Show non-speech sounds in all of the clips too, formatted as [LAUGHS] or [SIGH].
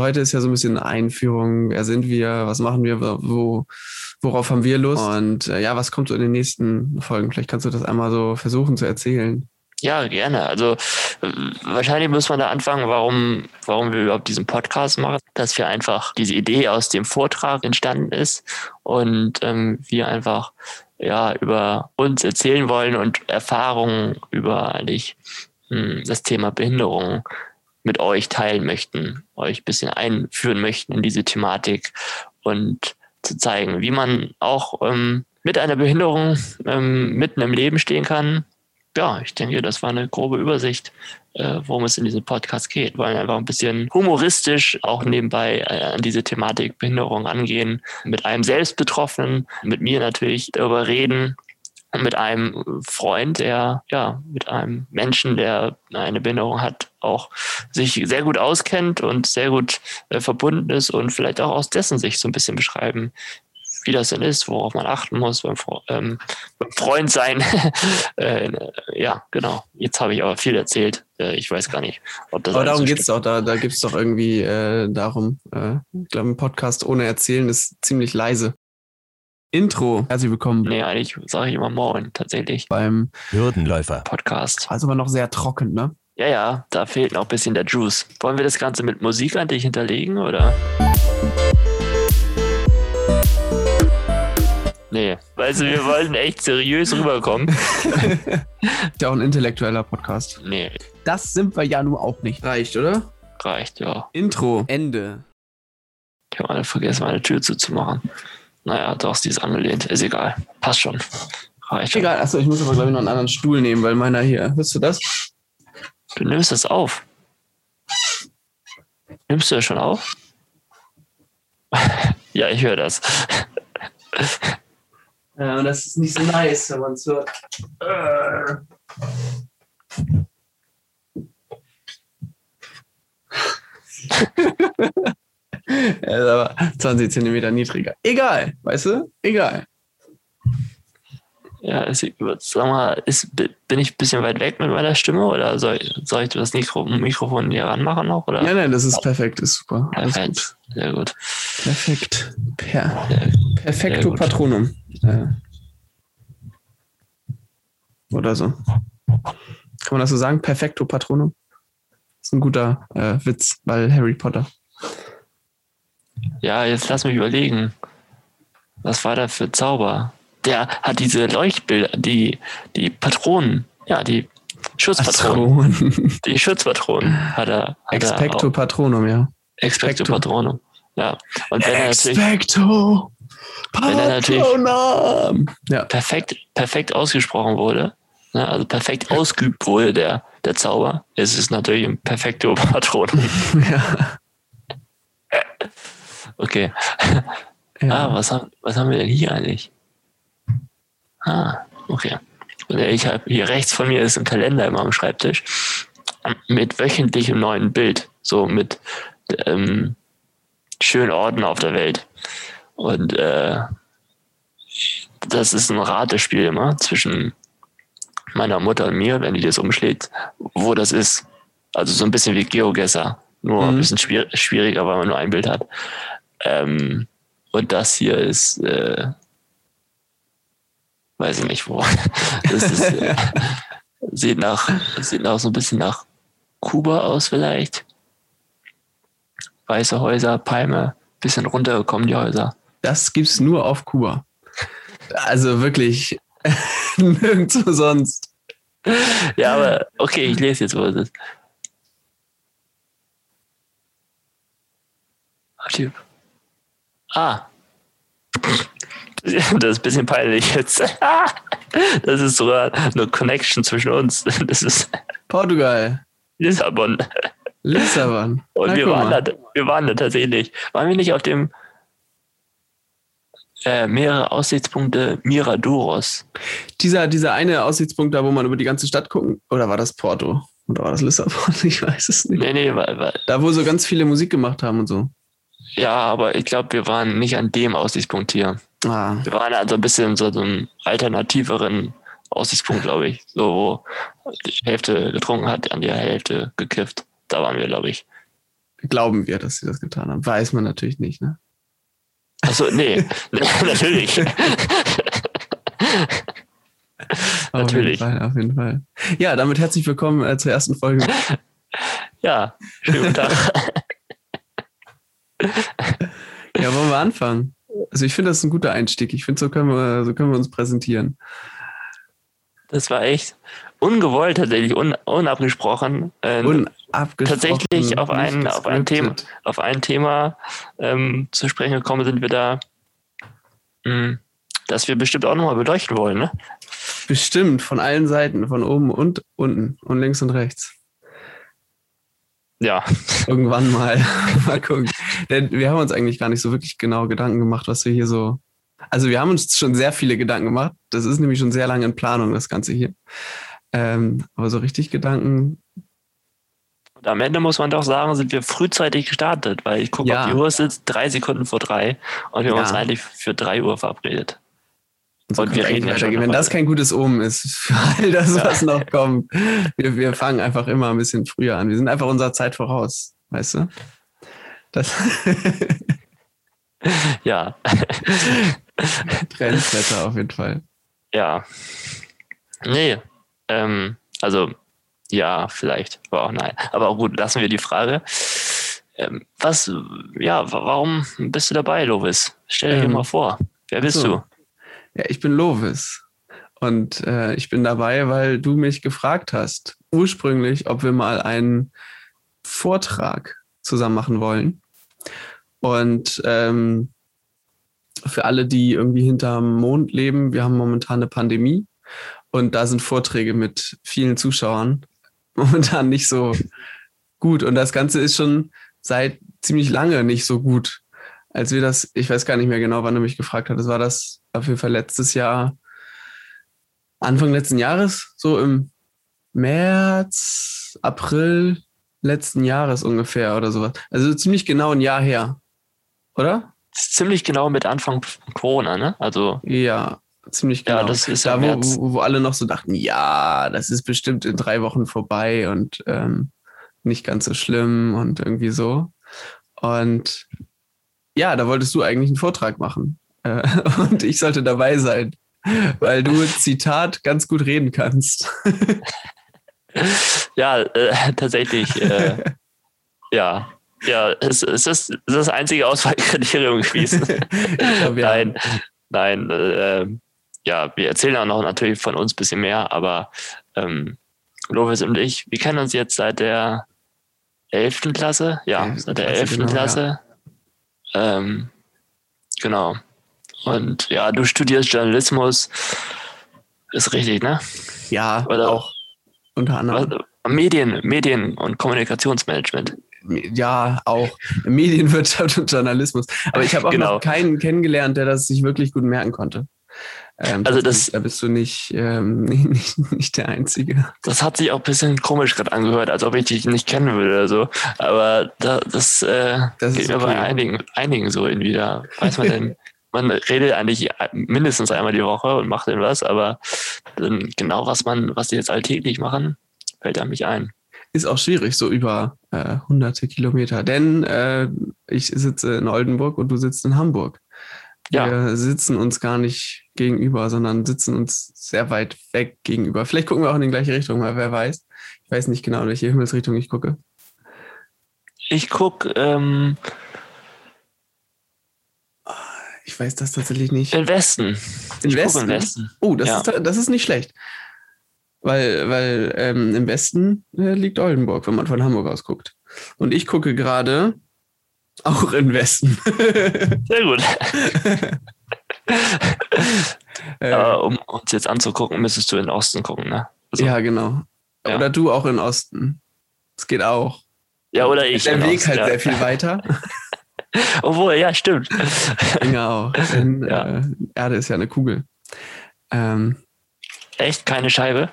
Heute ist ja so ein bisschen Einführung. Wer sind wir? Was machen wir? Wo, worauf haben wir Lust? Und äh, ja, was kommt so in den nächsten Folgen? Vielleicht kannst du das einmal so versuchen zu erzählen. Ja, gerne. Also äh, wahrscheinlich muss man da anfangen, warum, warum wir überhaupt diesen Podcast machen. Dass wir einfach diese Idee aus dem Vortrag entstanden ist und ähm, wir einfach ja über uns erzählen wollen und Erfahrungen über eigentlich hm, das Thema Behinderung mit euch teilen möchten, euch ein bisschen einführen möchten in diese Thematik und zu zeigen, wie man auch ähm, mit einer Behinderung ähm, mitten im Leben stehen kann. Ja, ich denke, das war eine grobe Übersicht, äh, worum es in diesem Podcast geht. Wir wollen einfach ein bisschen humoristisch auch nebenbei äh, an diese Thematik Behinderung angehen, mit einem Selbstbetroffenen, mit mir natürlich darüber reden, mit einem Freund, der ja mit einem Menschen, der eine Behinderung hat, auch sich sehr gut auskennt und sehr gut äh, verbunden ist und vielleicht auch aus dessen Sicht so ein bisschen beschreiben, wie das denn ist, worauf man achten muss beim, ähm, beim Freund sein. [LAUGHS] äh, ja, genau. Jetzt habe ich aber viel erzählt. Äh, ich weiß gar nicht, ob das. Aber darum so geht es doch. Da, da gibt es doch irgendwie äh, darum. Äh, ich glaube, ein Podcast ohne Erzählen ist ziemlich leise. Intro. Herzlich willkommen. Nee, eigentlich sage ich immer Moin, tatsächlich. Beim Hürdenläufer Podcast. Also aber noch sehr trocken, ne? Ja, ja, da fehlt noch ein bisschen der Juice. Wollen wir das Ganze mit Musik an dich hinterlegen, oder? Nee, also wir [LAUGHS] wollen echt seriös rüberkommen. [LAUGHS] ja auch ein intellektueller Podcast. Nee. Das sind wir ja nur auch nicht. Reicht, oder? Reicht, ja. Intro. Ende. Ich habe vergessen, meine Tür zuzumachen. Naja, doch, die ist angelehnt. Ist egal. Passt schon. Reicht schon. Egal, achso, ich muss aber, glaube ich, noch einen anderen Stuhl nehmen, weil meiner hier. Hörst du das? Du nimmst das auf. Nimmst du das schon auf? [LAUGHS] ja, ich höre das. [LAUGHS] ja, und das ist nicht so nice, wenn man es hört. [LAUGHS] Er ist aber 20 Zentimeter niedriger. Egal, weißt du? Egal. Ja, ist, sag mal, ist, bin ich ein bisschen weit weg mit meiner Stimme oder soll, soll ich das Mikro, Mikrofon hier ranmachen noch? Oder? Nein, nein, das ist perfekt, ist super. Perfekt, gut. sehr gut. Perfekt. Per, perfekto gut. Patronum. Oder so. Kann man das so sagen? Perfekto Patronum? Das ist ein guter äh, Witz, weil Harry Potter. Ja, jetzt lass mich überlegen. Was war da für Zauber? Der hat diese Leuchtbilder, die, die Patronen, ja, die Schutzpatronen. Patronen. Die Schutzpatronen hat er. Hat Expecto er Patronum, ja. Expecto, Expecto Patronum. Ja. Und wenn Expecto er wenn er natürlich ja. perfekt, perfekt ausgesprochen wurde, ne, also perfekt ausgeübt wurde, der, der Zauber, ist es natürlich ein perfekto Patronum. [LAUGHS] ja. Okay. [LAUGHS] Ja. Ah, was haben, was haben wir denn hier eigentlich? Ah, okay. Und ich habe hier rechts von mir ist ein Kalender immer am Schreibtisch mit wöchentlichem neuen Bild, so mit ähm, schönen Orten auf der Welt. Und äh, das ist ein Ratespiel immer zwischen meiner Mutter und mir, wenn die das umschlägt, wo das ist. Also so ein bisschen wie Geogesser, nur mhm. ein bisschen schwieriger, weil man nur ein Bild hat. Ähm, und das hier ist, äh, weiß ich nicht wo. [LAUGHS] Das ist, äh, [LAUGHS] sieht nach, sieht nach so ein bisschen nach Kuba aus vielleicht. Weiße Häuser, Palme, bisschen runtergekommen die Häuser. Das gibt's nur auf Kuba. Also wirklich [LAUGHS] nirgendwo sonst. Ja, aber okay, ich lese jetzt, wo es ist. Typ. Ah. [LAUGHS] Das ist ein bisschen peinlich jetzt. [LAUGHS] Das ist sogar eine Connection zwischen uns. [LAUGHS] Das ist Portugal. Lissabon. Lissabon. Und wir waren, da, wir waren da tatsächlich. Waren wir nicht auf dem äh, mehrere Aussichtspunkte Miradoros? Dieser, dieser eine Aussichtspunkt da, wo man über die ganze Stadt gucken, oder war das Porto? Oder war das Lissabon? Ich weiß es nicht. Nee, nee, weil, weil da, wo so ganz viele Musik gemacht haben und so. Ja, aber ich glaube, wir waren nicht an dem Aussichtspunkt hier. Ah. Wir waren also ein bisschen so einem alternativeren Aussichtspunkt, glaube ich. So, wo die Hälfte getrunken hat, an die Hälfte gekifft. Da waren wir, glaube ich. glauben wir, dass sie das getan haben. Weiß man natürlich nicht, ne? Achso, nee, [LAUGHS] [LAUGHS] natürlich. Auf Natürlich. jeden Fall, auf jeden Fall. Ja, damit herzlich willkommen äh, zur ersten Folge. Ja, schönen guten Tag. [LAUGHS] Ja, wollen wir anfangen? Also ich finde, das ist ein guter Einstieg. Ich finde, so können wir, so können wir uns präsentieren. Das war echt ungewollt, tatsächlich, un, unabgesprochen. Äh, Unabgesprochen. tatsächlich auf ein, auf ein Thema, auf ein Thema ähm, zu sprechen gekommen sind wir da, mh, das wir bestimmt auch nochmal beleuchten wollen. Ne? Bestimmt, von allen Seiten, von oben und unten und links und rechts. Ja, Irgendwann [LAUGHS] mal. [LAUGHS] mal gucken. Denn wir haben uns eigentlich gar nicht so wirklich genau Gedanken gemacht, was wir hier so. Also wir haben uns schon sehr viele Gedanken gemacht. Das ist nämlich schon sehr lange in Planung, das Ganze hier. Ähm, aber so richtig Gedanken, und am Ende muss man doch sagen, sind wir frühzeitig gestartet, weil ich gucke Ja. auf die Uhr, es ist drei Sekunden vor drei und wir haben Ja. uns eigentlich für drei Uhr verabredet. So Und wir reden ja schon weitergehen. Wenn das kein gutes Omen ist für all das, Ja. was noch kommt. Wir, wir fangen einfach immer ein bisschen früher an. Wir sind einfach unserer Zeit voraus, weißt du? Das Ja, Trendsetter auf jeden Fall. ja. Nee, ähm, also ja, vielleicht, aber auch nein. Aber gut, lassen wir die Frage. Ähm, was, ja, wa- warum bist du dabei, Lovis? Stell dir Ähm, mal vor. Wer bist so. du? Ja, ich bin Lovis. Und äh, ich bin dabei, weil du mich gefragt hast, ursprünglich, ob wir mal einen Vortrag zusammen machen wollen. Und ähm, für alle, die irgendwie hinterm Mond leben, wir haben momentan eine Pandemie und da sind Vorträge mit vielen Zuschauern [LAUGHS] momentan nicht so gut. Und das Ganze ist schon seit ziemlich lange nicht so gut. Als wir das, ich weiß gar nicht mehr genau, wann du mich gefragt hattest, war das auf jeden Fall letztes Jahr, Anfang letzten Jahres, so im März, April letzten Jahres ungefähr oder sowas. Also ziemlich genau ein Jahr her. Oder? Ziemlich genau mit Anfang von Corona, ne? Also, Ja, ziemlich genau. ja, das ist ja da, wo, wo, wo alle noch so dachten, ja, das ist bestimmt in drei Wochen vorbei und ähm, nicht ganz so schlimm und irgendwie so. Und ja, da wolltest du eigentlich einen Vortrag machen. Äh, [LAUGHS] und ich sollte dabei sein, weil du, Zitat, ganz gut reden kannst. [LAUGHS] Ja, äh, tatsächlich. Äh, [LAUGHS] ja. Ja, es, es, ist, das einzige Auswahlkriterium gewesen. Glaub, ja. Nein, nein. Äh, ja, wir erzählen auch noch natürlich von uns ein bisschen mehr, aber ähm, Lovis und ich, wir kennen uns jetzt seit der 11. Klasse. Ja, 11. seit der Klasse, 11. genau, Klasse. Ähm, genau. Und ja, du studierst Journalismus. Ist richtig, ne? Ja, Oder- auch unter anderem. Medien, Medien und Kommunikationsmanagement. Ja, auch Medienwirtschaft und Journalismus. Aber ich habe auch Genau. noch keinen kennengelernt, der das sich wirklich gut merken konnte. Ähm, Also das- da bist du nicht, ähm, [LAUGHS] nicht, nicht der Einzige. Das hat sich auch ein bisschen komisch gerade angehört, als ob ich dich nicht kennen würde oder so. Aber da, das, äh, Das geht mir okay. bei einigen, einigen so irgendwie. Da weiß man denn, [LAUGHS] man redet eigentlich mindestens einmal die Woche und macht dann was, aber dann genau was man, was die jetzt alltäglich machen, fällt einem nicht ein. Ist auch schwierig, so über äh, hunderte Kilometer. Denn äh, ich sitze in Oldenburg und du sitzt in Hamburg. Ja. Wir sitzen uns gar nicht gegenüber, sondern sitzen uns sehr weit weg gegenüber. Vielleicht gucken wir auch in die gleiche Richtung, weil wer weiß. Ich weiß nicht genau, in welche Himmelsrichtung ich gucke. Ich guck ähm, Ich weiß das tatsächlich nicht. in Westen. In guck Westen? in Westen. Oh, das, Ja. ist, das ist nicht schlecht. Weil, weil ähm, im Westen äh, liegt Oldenburg, wenn man von Hamburg aus guckt. Und ich gucke gerade auch in Westen. [LAUGHS] Sehr gut. [LAUGHS] äh, Aber um uns jetzt anzugucken, müsstest du in Osten gucken, ne? Also, ja, genau. Ja. Oder du auch in Osten. Das geht auch. ja, oder ich. Der Weg Osten, halt ja. sehr viel weiter. [LAUGHS] [LAUGHS] Obwohl, ja, stimmt. Auch. Denn [LAUGHS] Ja. äh, Erde ist ja eine Kugel. Ähm, Echt keine Scheibe?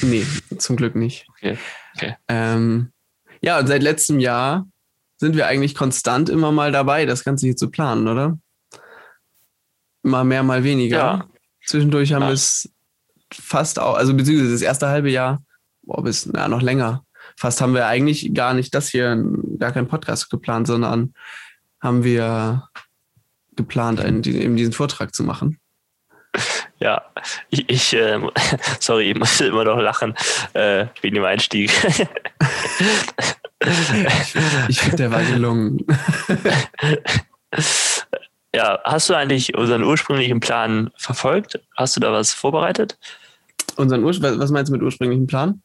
nee, zum Glück nicht. Okay, okay. Ähm, ja, und seit letztem Jahr sind wir eigentlich konstant immer mal dabei, das Ganze hier zu planen, oder? Mal mehr, mal weniger. Ja. Zwischendurch haben Ja. wir es fast auch, also beziehungsweise das erste halbe Jahr, boah, bis, na, noch länger, fast haben wir eigentlich gar nicht das hier, gar keinen Podcast geplant, sondern haben wir geplant, einen, eben diesen Vortrag zu machen. Ja, ich, ich äh, [LAUGHS] sorry, ich musste immer noch lachen äh, wegen dem Einstieg. [LAUGHS] ich, ich finde, der war gelungen. [LAUGHS] ja, hast du eigentlich unseren ursprünglichen Plan verfolgt? Hast du da was vorbereitet? Unseren Ur was meinst du mit ursprünglichen Plan?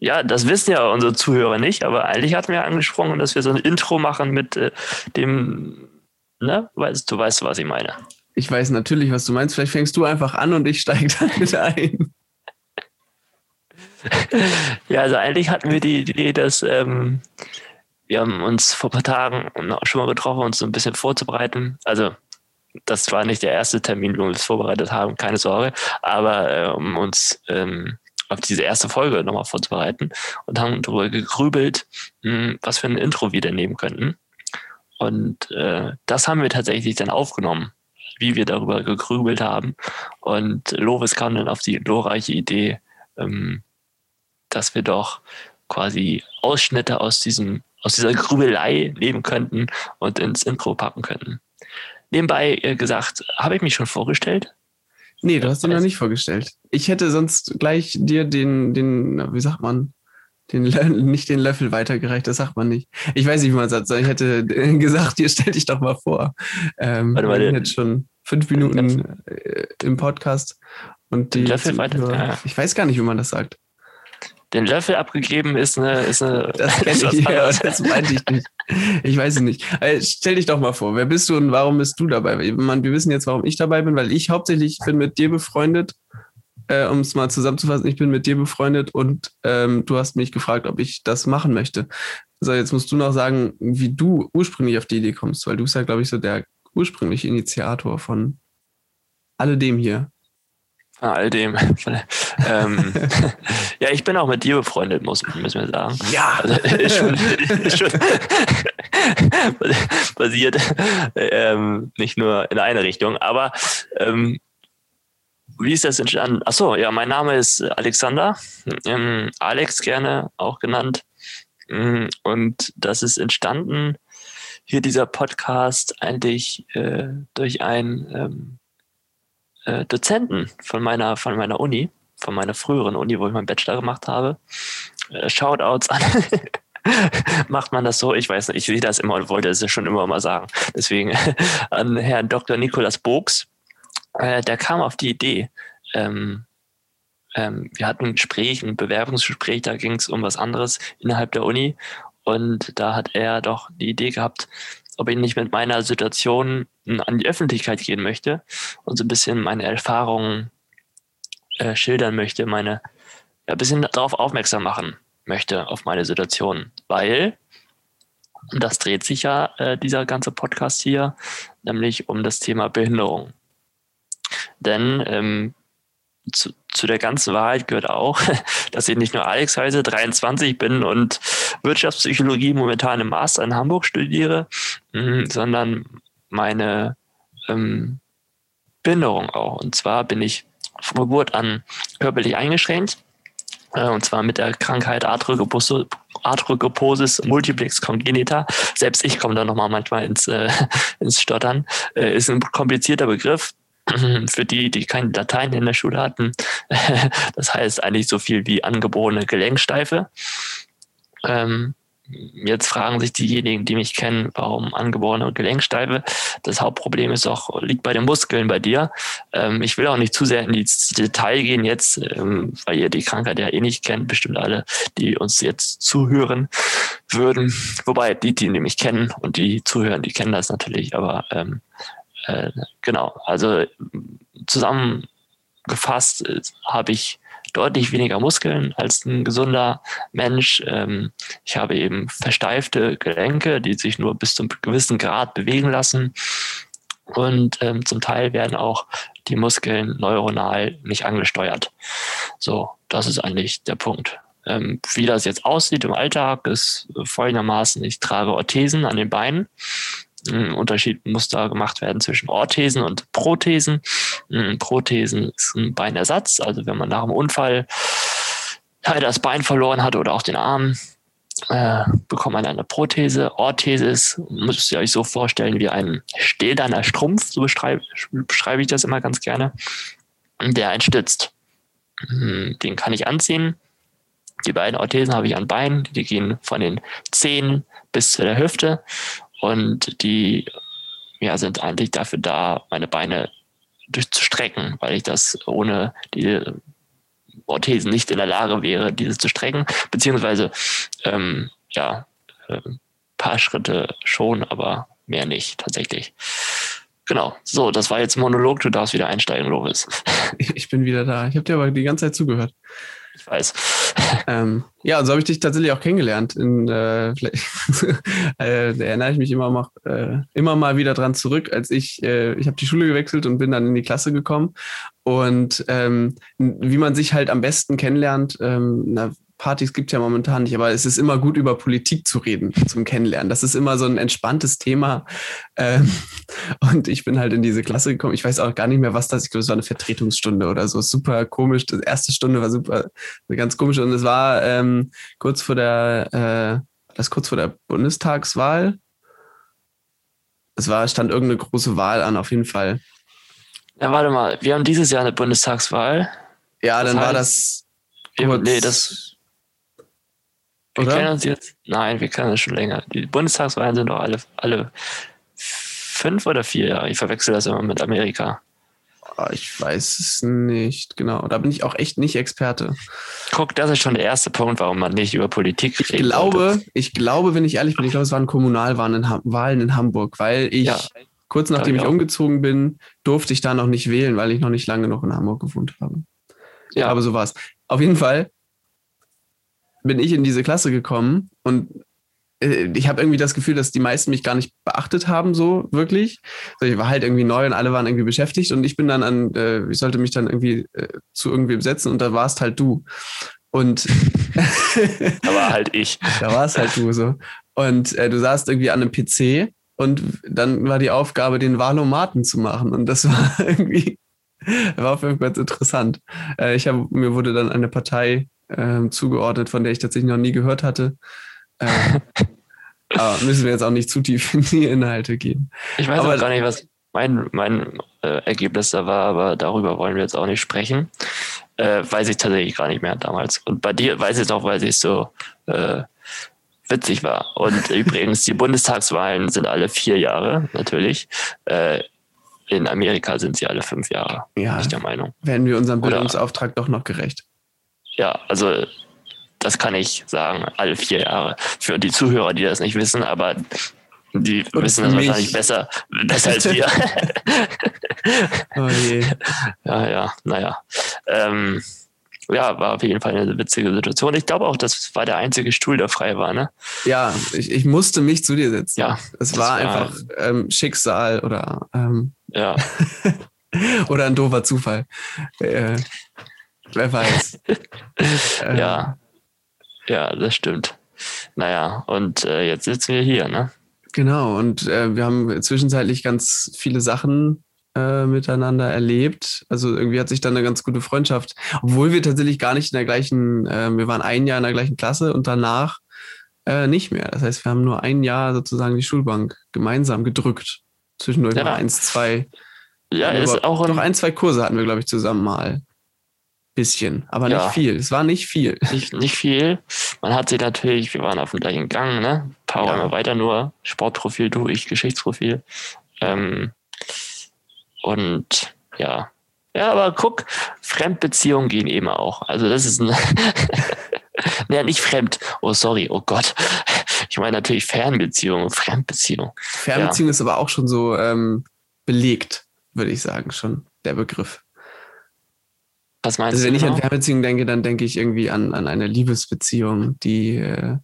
Ja, das wissen ja unsere Zuhörer nicht, aber eigentlich hatten wir angesprochen, dass wir so ein Intro machen mit äh, dem, ne, weißt du weißt, was ich meine. Ich weiß natürlich, was du meinst. Vielleicht fängst du einfach an und ich steige dann mit ein. ja, also eigentlich hatten wir die Idee, dass ähm, wir haben uns vor ein paar Tagen schon mal getroffen, uns so ein bisschen vorzubereiten. Also das war nicht der erste Termin, wo wir uns vorbereitet haben, keine Sorge, aber äh, um uns ähm, auf diese erste Folge nochmal vorzubereiten und haben darüber gegrübelt, hm, was für ein Intro wir denn nehmen könnten. Und äh, das haben wir tatsächlich dann aufgenommen, wie wir darüber gegrübelt haben. Und Lovis kam dann auf die glorreiche Idee, ähm, dass wir doch quasi Ausschnitte aus diesem aus dieser Grübelei nehmen könnten und ins Intro packen könnten. Nebenbei äh, gesagt, habe ich mich schon vorgestellt? Nee, du hast ihn noch nicht vorgestellt. Ich hätte sonst gleich dir den, den, wie sagt man, den nicht den Löffel weitergereicht, das sagt man nicht. Ich weiß nicht, wie man sagt, sondern ich hätte [LAUGHS] gesagt, hier stell dich doch mal vor. Ähm, warte, warte. jetzt schon fünf Minuten äh, im Podcast und die Löffel weiter. Ja. Ich weiß gar nicht, wie man das sagt den Löffel abgegeben ist eine. Ist eine [LAUGHS] das kenne [LAUGHS] ich, ja, das meinte ich nicht. Ich weiß es nicht. Also, stell dich doch mal vor, wer bist du und warum bist du dabei? Man, wir wissen jetzt, warum ich dabei bin, weil ich hauptsächlich bin mit dir befreundet. Äh, um es mal zusammenzufassen, ich bin mit dir befreundet und ähm, du hast mich gefragt, ob ich das machen möchte. So, jetzt musst du noch sagen, wie du ursprünglich auf die Idee kommst, weil du bist ja, glaube ich, so der ursprüngliche Initiator von alledem hier all dem. [LAUGHS] ähm, ja, ich bin auch mit dir befreundet, muss, müssen wir sagen. Ja. Also, ist schon, ist schon [LAUGHS] basiert ähm, nicht nur in eine Richtung, aber ähm, wie ist das entstanden? Achso, ja, mein Name ist Alexander, ähm, Alex gerne auch genannt. Mm, und das ist entstanden, hier dieser Podcast eigentlich äh, durch ein ähm, äh, Dozenten von meiner, von meiner Uni, von meiner früheren Uni, wo ich meinen Bachelor gemacht habe. Äh, Shoutouts an. [LAUGHS] Macht man das so? Ich weiß nicht, ich sehe das immer und wollte es schon immer mal sagen. Deswegen [LAUGHS] an Herrn Dr. Nikolas Bogs, äh, der kam auf die Idee, ähm, ähm, wir hatten ein Gespräch, ein Bewerbungsgespräch, da ging es um was anderes innerhalb der Uni und da hat er doch die Idee gehabt, ob ich nicht mit meiner Situation an die Öffentlichkeit gehen möchte und so ein bisschen meine Erfahrungen äh, schildern möchte, meine ja, ein bisschen darauf aufmerksam machen möchte auf meine Situation, weil und das dreht sich ja äh, dieser ganze Podcast hier, nämlich um das Thema Behinderung. Denn ähm, zu, zu der ganzen Wahrheit gehört auch, [LAUGHS] dass ich nicht nur Alex heiße, 23 bin und Wirtschaftspsychologie momentan im Master in Hamburg studiere, mh, sondern meine ähm, Behinderung auch. Und zwar bin ich von Geburt an körperlich eingeschränkt. Äh, und zwar mit der Krankheit Arthrogryposis multiplex congenita. Selbst ich komme da nochmal manchmal ins, äh, [LAUGHS] ins Stottern. Äh, ist ein komplizierter Begriff [CLEARS THROAT] für die, die kein Latein in der Schule hatten. [LAUGHS] Das heißt eigentlich so viel wie angeborene Gelenksteife. Ähm, Jetzt fragen sich diejenigen, die mich kennen, warum angeborene Gelenksteife. Das Hauptproblem ist auch, liegt bei den Muskeln bei dir. Ähm, ich will auch nicht zu sehr in die Detail gehen jetzt, ähm, weil ihr die Krankheit ja eh nicht kennt, bestimmt alle, die uns jetzt zuhören würden. Wobei die, die mich kennen und die zuhören, die kennen das natürlich, aber äh, genau, also zusammengefasst äh, habe ich deutlich weniger Muskeln als ein gesunder Mensch. Ähm, ich habe eben versteifte Gelenke, die sich nur bis zum gewissen Grad bewegen lassen. Und ähm, zum Teil werden auch die Muskeln neuronal nicht angesteuert. So, das ist eigentlich der Punkt. Ähm, wie das jetzt aussieht im Alltag, ist folgendermaßen, ich trage Orthesen an den Beinen. Ein Unterschied muss da gemacht werden zwischen Orthesen und Prothesen. Prothesen ist ein Beinersatz, also wenn man nach einem Unfall ja, das Bein verloren hat oder auch den Arm, äh, bekommt man eine Prothese. Orthese ist, müsst ihr euch so vorstellen, wie ein stählerner Strumpf, so beschreibe, beschreibe ich das immer ganz gerne, der einen stützt. Hm, den kann ich anziehen. Die beiden Orthesen habe ich an Beinen, die gehen von den Zehen bis zu der Hüfte und die ja, sind eigentlich dafür da, meine Beine durchzustrecken, weil ich das ohne die Orthesen nicht in der Lage wäre, diese zu strecken, beziehungsweise ähm, ja, äh, paar Schritte schon, aber mehr nicht tatsächlich. Genau, so, das war jetzt ein Monolog, du darfst wieder einsteigen, Loris. Ich bin wieder da. Ich habe dir aber die ganze Zeit zugehört. Ich weiß. Ähm, ja, und so habe ich dich tatsächlich auch kennengelernt. In, äh, [LAUGHS] äh, da erinnere ich mich immer, mal, äh, immer mal wieder dran zurück, als ich, äh, ich habe die Schule gewechselt und bin dann in die Klasse gekommen. Und ähm, wie man sich halt am besten kennenlernt, ähm, na, Partys gibt es ja momentan nicht, aber es ist immer gut, über Politik zu reden zum Kennenlernen. Das ist immer so ein entspanntes Thema. Ähm, [LAUGHS] und ich bin halt in diese Klasse gekommen. Ich weiß auch gar nicht mehr, was das ist. Ich glaube, es war eine Vertretungsstunde oder so. Super komisch. Die erste Stunde war super, ganz komisch. Und es war ähm, kurz vor der, äh, das kurz vor der Bundestagswahl. Es war, stand irgendeine große Wahl an, auf jeden Fall. Ja, warte mal. Wir haben dieses Jahr eine Bundestagswahl. Ja, das dann heißt, war das. Wir, nee, das wir Oder? kennen uns jetzt. Nein, wir kennen uns schon länger. Die Bundestagswahlen sind doch alle, alle fünf oder vier Jahre. Ich verwechsel das immer mit Amerika. Ah, ich weiß es nicht, genau. Da bin ich auch echt nicht Experte. Guck, das ist schon der erste Punkt, warum man nicht über Politik redet. Ich glaube, ich glaube, wenn ich ehrlich bin, ich glaube, es waren Kommunalwahlen in, Wahlen in Hamburg, weil ich ja, kurz nachdem ich, ich umgezogen bin, durfte ich da noch nicht wählen, weil ich noch nicht lange noch in Hamburg gewohnt habe. Ja. Aber so war es. Auf jeden Fall bin ich in diese Klasse gekommen und äh, ich habe irgendwie das Gefühl, dass die meisten mich gar nicht beachtet haben, so wirklich. Also ich war halt irgendwie neu und alle waren irgendwie beschäftigt und ich bin dann an, äh, ich sollte mich dann irgendwie äh, zu irgendwie setzen und da warst halt du. Und [LAUGHS] da war halt ich. Da warst halt du so. Und äh, du saßt irgendwie an einem PC und dann war die Aufgabe, den Wahlomaten zu machen. Und das [LAUGHS] war irgendwie, war auf jeden Fall ganz interessant. Äh, ich habe, mir wurde dann eine Partei ähm, zugeordnet, von der ich tatsächlich noch nie gehört hatte. Ähm, [LAUGHS] aber müssen wir jetzt auch nicht zu tief in die Inhalte gehen. Ich weiß aber, auch gar nicht, was mein, mein äh, Ergebnis da war, aber darüber wollen wir jetzt auch nicht sprechen. Äh, weiß ich tatsächlich gar nicht mehr damals. Und bei dir weiß ich es auch, weil es so äh, witzig war. Und [LAUGHS] übrigens, die Bundestagswahlen sind alle vier Jahre, natürlich. Äh, in Amerika sind sie alle fünf Jahre. Ja, bin ich der Meinung. Werden wir unserem Bildungsauftrag Oder, doch noch gerecht ja, also das kann ich sagen, alle vier Jahre. Für die Zuhörer, die das nicht wissen, aber die Und wissen das mich. wahrscheinlich besser, besser als wir. [LAUGHS] oh je. Ja, ja, naja. Ähm, ja, war auf jeden Fall eine witzige Situation. Ich glaube auch, das war der einzige Stuhl, der frei war, ne? Ja, ich, ich musste mich zu dir setzen. Ja. Es war, war einfach ähm, Schicksal oder ähm, ja. [LAUGHS] oder ein doofer Zufall. Äh, Wer weiß. [LAUGHS] ja. Ja, das stimmt. Naja, und äh, jetzt sitzen wir hier, ne? Genau, und äh, wir haben zwischenzeitlich ganz viele Sachen äh, miteinander erlebt. Also irgendwie hat sich dann eine ganz gute Freundschaft, obwohl wir tatsächlich gar nicht in der gleichen, äh, wir waren ein Jahr in der gleichen Klasse und danach äh, nicht mehr. Das heißt, wir haben nur ein Jahr sozusagen die Schulbank gemeinsam gedrückt. Zwischendurch ja. mal eins, zwei. Ja, ist auch noch ein, zwei Kurse hatten wir, glaube ich, zusammen mal bisschen, aber ja. nicht viel. Es war nicht viel. Nicht, nicht viel. Man hat sie natürlich, wir waren auf dem gleichen Gang, ne? Ein paar ja. Räume weiter nur. Sportprofil, du, ich, Geschichtsprofil. Ähm, und ja. Ja, aber guck, Fremdbeziehungen gehen eben auch. Also das ist ein. [LAUGHS] naja, nicht fremd. Oh, sorry, oh Gott. Ich meine natürlich Fernbeziehungen, Fremdbeziehungen. Fernbeziehung ja. ist aber auch schon so ähm, belegt, würde ich sagen, schon, der Begriff. Was meinst also, wenn du? Wenn genau? ich an Fernbeziehung denke, dann denke ich irgendwie an, an eine Liebesbeziehung, die äh,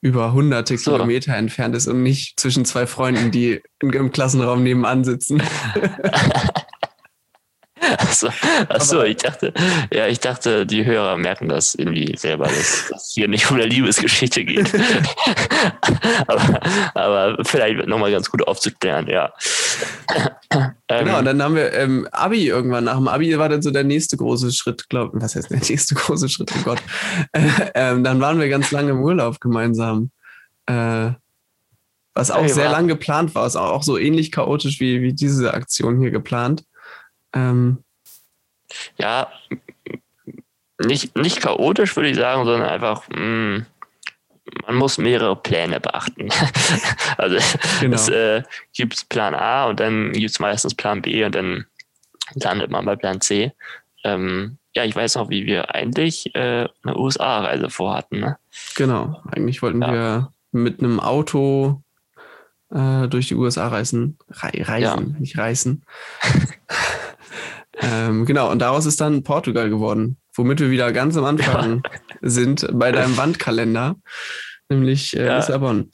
über hunderte so. Kilometer entfernt ist und nicht zwischen zwei Freunden, die im Klassenraum nebenan sitzen. [LAUGHS] [LAUGHS] Achso, achso ich dachte, ja, ich dachte, die Hörer merken das irgendwie selber, dass es hier nicht um eine Liebesgeschichte geht. [LAUGHS] aber, aber vielleicht nochmal ganz gut aufzuklären, ja. genau, und dann haben wir ähm, Abi irgendwann. Nach dem Abi war dann so der nächste große Schritt, glaube ich. Was heißt der nächste [LAUGHS] große Schritt? Oh Gott. Äh, ähm, dann waren wir ganz lange im Urlaub gemeinsam. Äh, was auch hey, sehr lang geplant war. Ist auch so ähnlich chaotisch wie, wie diese Aktion hier geplant. Ähm, ja, nicht, nicht chaotisch, würde ich sagen, sondern einfach, mh, hm, man muss mehrere Pläne beachten. [LAUGHS] also genau. es äh, gibt Plan A und dann gibt es meistens Plan B und dann landet man bei Plan C. Ähm, ja, ich weiß noch, wie wir eigentlich äh, eine USA-Reise vorhatten. Ne? Genau, eigentlich wollten ja. wir mit einem Auto äh, durch die USA reisen. Re reisen, ja. nicht reisen. [LAUGHS] ähm, genau, und daraus ist dann Portugal geworden, womit wir wieder ganz am Anfang ja. sind bei deinem Wandkalender, nämlich äh, ja. Lissabon.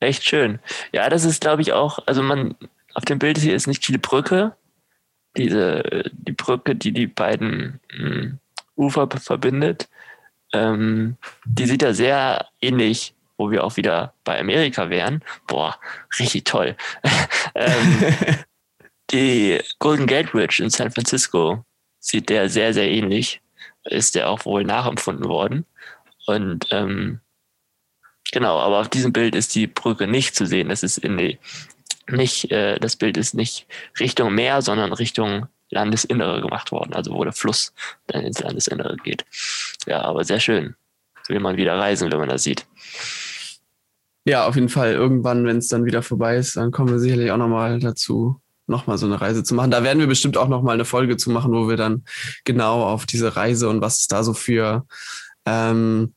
Echt schön. Ja, das ist, glaube ich, auch, also man, auf dem Bild hier ist nicht viel Brücke. Diese, die Brücke, die die beiden mh, hm, Ufer verbindet, ähm, die sieht ja sehr ähnlich wo wir auch wieder bei Amerika wären. Boah, richtig toll. [LAUGHS] ähm, [LAUGHS] die Golden Gate Bridge in San Francisco sieht der sehr, sehr ähnlich. Ist der auch wohl nachempfunden worden. Und ähm, genau, aber auf diesem Bild ist die Brücke nicht zu sehen. Das ist in die, nicht, äh, das Bild ist nicht Richtung Meer, sondern Richtung Landesinnere gemacht worden, also wo der Fluss dann ins Landesinnere geht. Ja, aber sehr schön. Will man wieder reisen, wenn man das sieht. Ja, auf jeden Fall. Irgendwann, wenn es dann wieder vorbei ist, dann kommen wir sicherlich auch nochmal dazu, nochmal so eine Reise zu machen. Da werden wir bestimmt auch nochmal eine Folge zu machen, wo wir dann genau auf diese Reise und was es da so für ähm,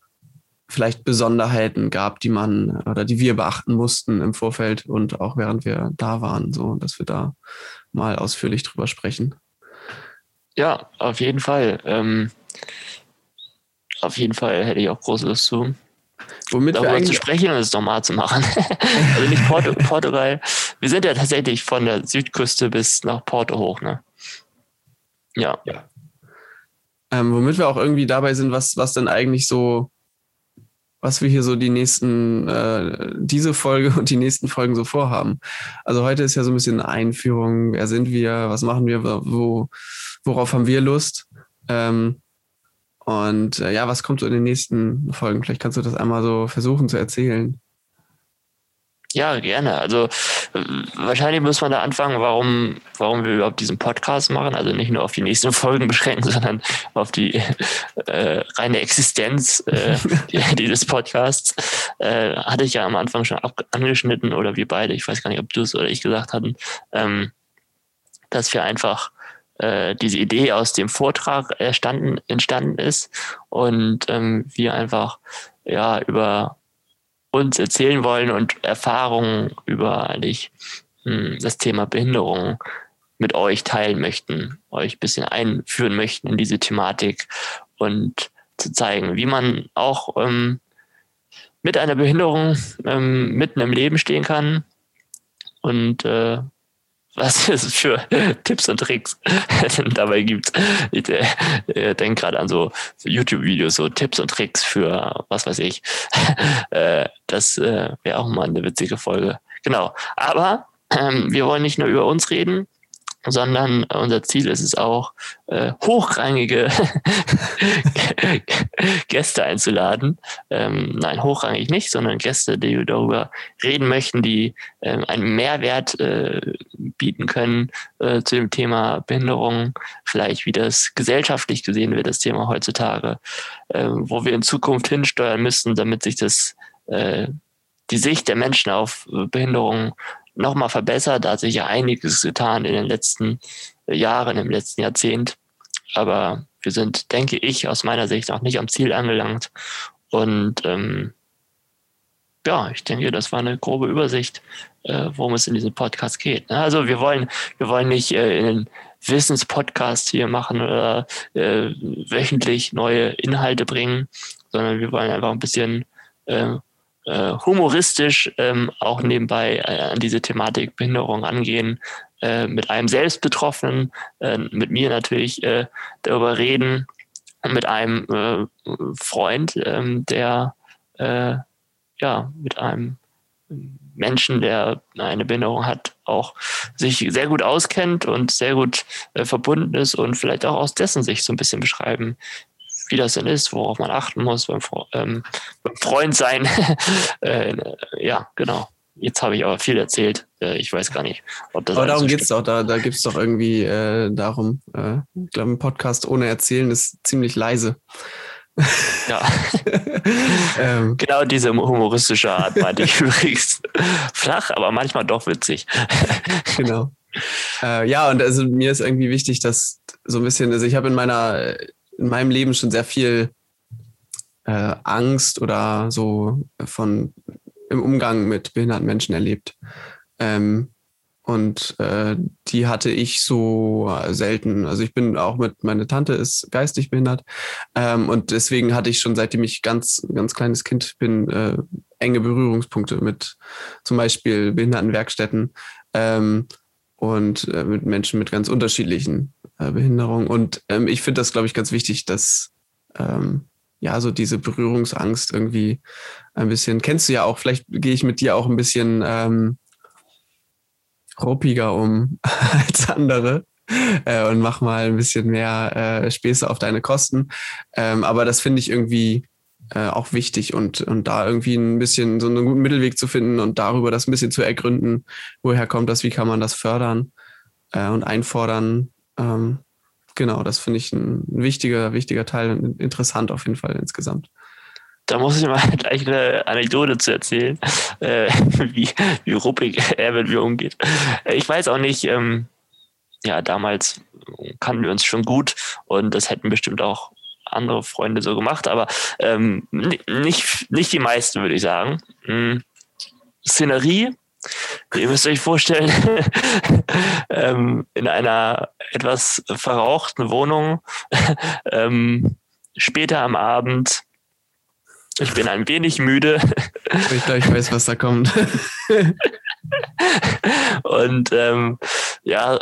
vielleicht Besonderheiten gab, die man oder die wir beachten mussten im Vorfeld und auch während wir da waren, so dass wir da mal ausführlich drüber sprechen. Ja, auf jeden Fall. Ähm, auf jeden Fall hätte ich auch große Lust zu. Womit darüber wir zu sprechen und es normal zu machen. [LAUGHS] also nicht Porto, [LAUGHS] Portugal. Wir sind ja tatsächlich von der Südküste bis nach Porto hoch, ne? Ja. ja. Ähm, womit wir auch irgendwie dabei sind, was, was denn eigentlich so, was wir hier so die nächsten, äh, diese Folge und die nächsten Folgen so vorhaben. Also heute ist ja so ein bisschen eine Einführung, wer sind wir, was machen wir, wo, worauf haben wir Lust. Ähm, und äh, ja, was kommt so in den nächsten Folgen? Vielleicht kannst du das einmal so versuchen zu erzählen. Ja, gerne. Also äh, wahrscheinlich muss man da anfangen, warum, warum wir überhaupt diesen Podcast machen. Also nicht nur auf die nächsten [LAUGHS] Folgen beschränken, sondern auf die äh, reine Existenz äh, [LAUGHS] dieses Podcasts. Äh, hatte ich ja am Anfang schon angeschnitten oder wir beide, ich weiß gar nicht, ob du es oder ich gesagt hatten, ähm, dass wir einfach äh, diese Idee aus dem Vortrag entstanden, entstanden ist und ähm, wir einfach ja über uns erzählen wollen und Erfahrungen über eigentlich hm, das Thema Behinderung mit euch teilen möchten, euch ein bisschen einführen möchten in diese Thematik und zu zeigen, wie man auch ähm, mit einer Behinderung ähm, mitten im Leben stehen kann und äh, was [LAUGHS] es für Tipps und Tricks [LAUGHS] dabei gibt. Ich äh, denke gerade an so YouTube-Videos, so Tipps und Tricks für was weiß ich. [LAUGHS] Äh, das äh, wäre auch mal eine witzige Folge. Genau. Aber ähm, [CLEARS THROAT] wir wollen nicht nur über uns reden, sondern unser Ziel ist es auch, äh, hochrangige [LAUGHS] Gäste einzuladen. Ähm, nein, hochrangig nicht, sondern Gäste, die darüber reden möchten, die ähm, einen Mehrwert äh, bieten können äh, zu dem Thema Behinderung, vielleicht wie das gesellschaftlich gesehen wird, das Thema heutzutage, äh, wo wir in Zukunft hinsteuern müssen, damit sich das äh, die Sicht der Menschen auf Behinderung nochmal verbessert. Da hat sich ja einiges getan in den letzten Jahren, im letzten Jahrzehnt. Aber wir sind, denke ich, aus meiner Sicht noch nicht am Ziel angelangt. Und ähm, ja, ich denke, das war eine grobe Übersicht, äh, worum es in diesem Podcast geht. Ne? Also wir wollen, wir wollen nicht äh, einen Wissenspodcast hier machen oder äh, wöchentlich neue Inhalte bringen, sondern wir wollen einfach ein bisschen äh, äh, humoristisch ähm, auch nebenbei äh, an diese Thematik Behinderung angehen, äh, mit einem Selbstbetroffenen, äh, mit mir natürlich äh, darüber reden, mit einem äh, Freund, ähm, der ja mit einem Menschen, der eine Behinderung hat, auch sich sehr gut auskennt und sehr gut verbunden ist und vielleicht auch aus dessen Sicht so ein bisschen beschreiben, wie das denn ist, worauf man achten muss beim, ähm, beim Freund sein. [LAUGHS] äh, ja, genau. Jetzt habe ich aber viel erzählt. Äh, ich weiß gar nicht, ob das. Aber darum so geht es doch. Da, da gibt es doch irgendwie äh, darum. Äh, ich glaube, ein Podcast ohne Erzählen ist ziemlich leise. Ja. [LAUGHS] ähm, genau diese humoristische Art meinte ich [LAUGHS] übrigens. Flach, aber manchmal doch witzig. genau. Äh, ja, und also mir ist irgendwie wichtig, dass so ein bisschen, also ich habe in meiner, in meinem Leben schon sehr viel äh, Angst oder so von im Umgang mit behinderten Menschen erlebt. Ähm, und äh, die hatte ich so selten. Also ich bin auch mit, meine Tante ist geistig behindert. Ähm, und deswegen hatte ich schon, seitdem ich ganz, ganz kleines Kind bin, äh, enge Berührungspunkte mit zum Beispiel Behindertenwerkstätten ähm, und äh, mit Menschen mit ganz unterschiedlichen äh, Behinderungen. Und ähm, ich finde das, glaube ich, ganz wichtig, dass ähm, ja, so diese Berührungsangst irgendwie ein bisschen, kennst du ja auch, vielleicht gehe ich mit dir auch ein bisschen ähm, ruppiger um [LAUGHS] als andere äh, und mach mal ein bisschen mehr äh, Späße auf deine Kosten. Ähm, aber das finde ich irgendwie äh, auch wichtig und, und da irgendwie ein bisschen so einen guten Mittelweg zu finden und darüber das ein bisschen zu ergründen, woher kommt das, wie kann man das fördern äh, und einfordern. Ähm, genau, das finde ich ein wichtiger, wichtiger Teil und interessant auf jeden Fall insgesamt. Da muss ich mal [LAUGHS] gleich eine Anekdote zu erzählen, [LAUGHS] äh, wie, wie ruppig [LAUGHS] er mit mir umgeht. Ich weiß auch nicht, ähm, ja, damals kannten wir uns schon gut und das hätten bestimmt auch andere Freunde so gemacht, aber ähm, nicht, nicht die meisten, würde ich sagen. Hm. Szenerie Ihr müsst euch vorstellen, [LAUGHS] ähm, in einer etwas verrauchten Wohnung, [LAUGHS] ähm, später am Abend. Ich bin ein wenig müde. [LAUGHS] Ich glaube, ich weiß, was da kommt. Und ähm, ja,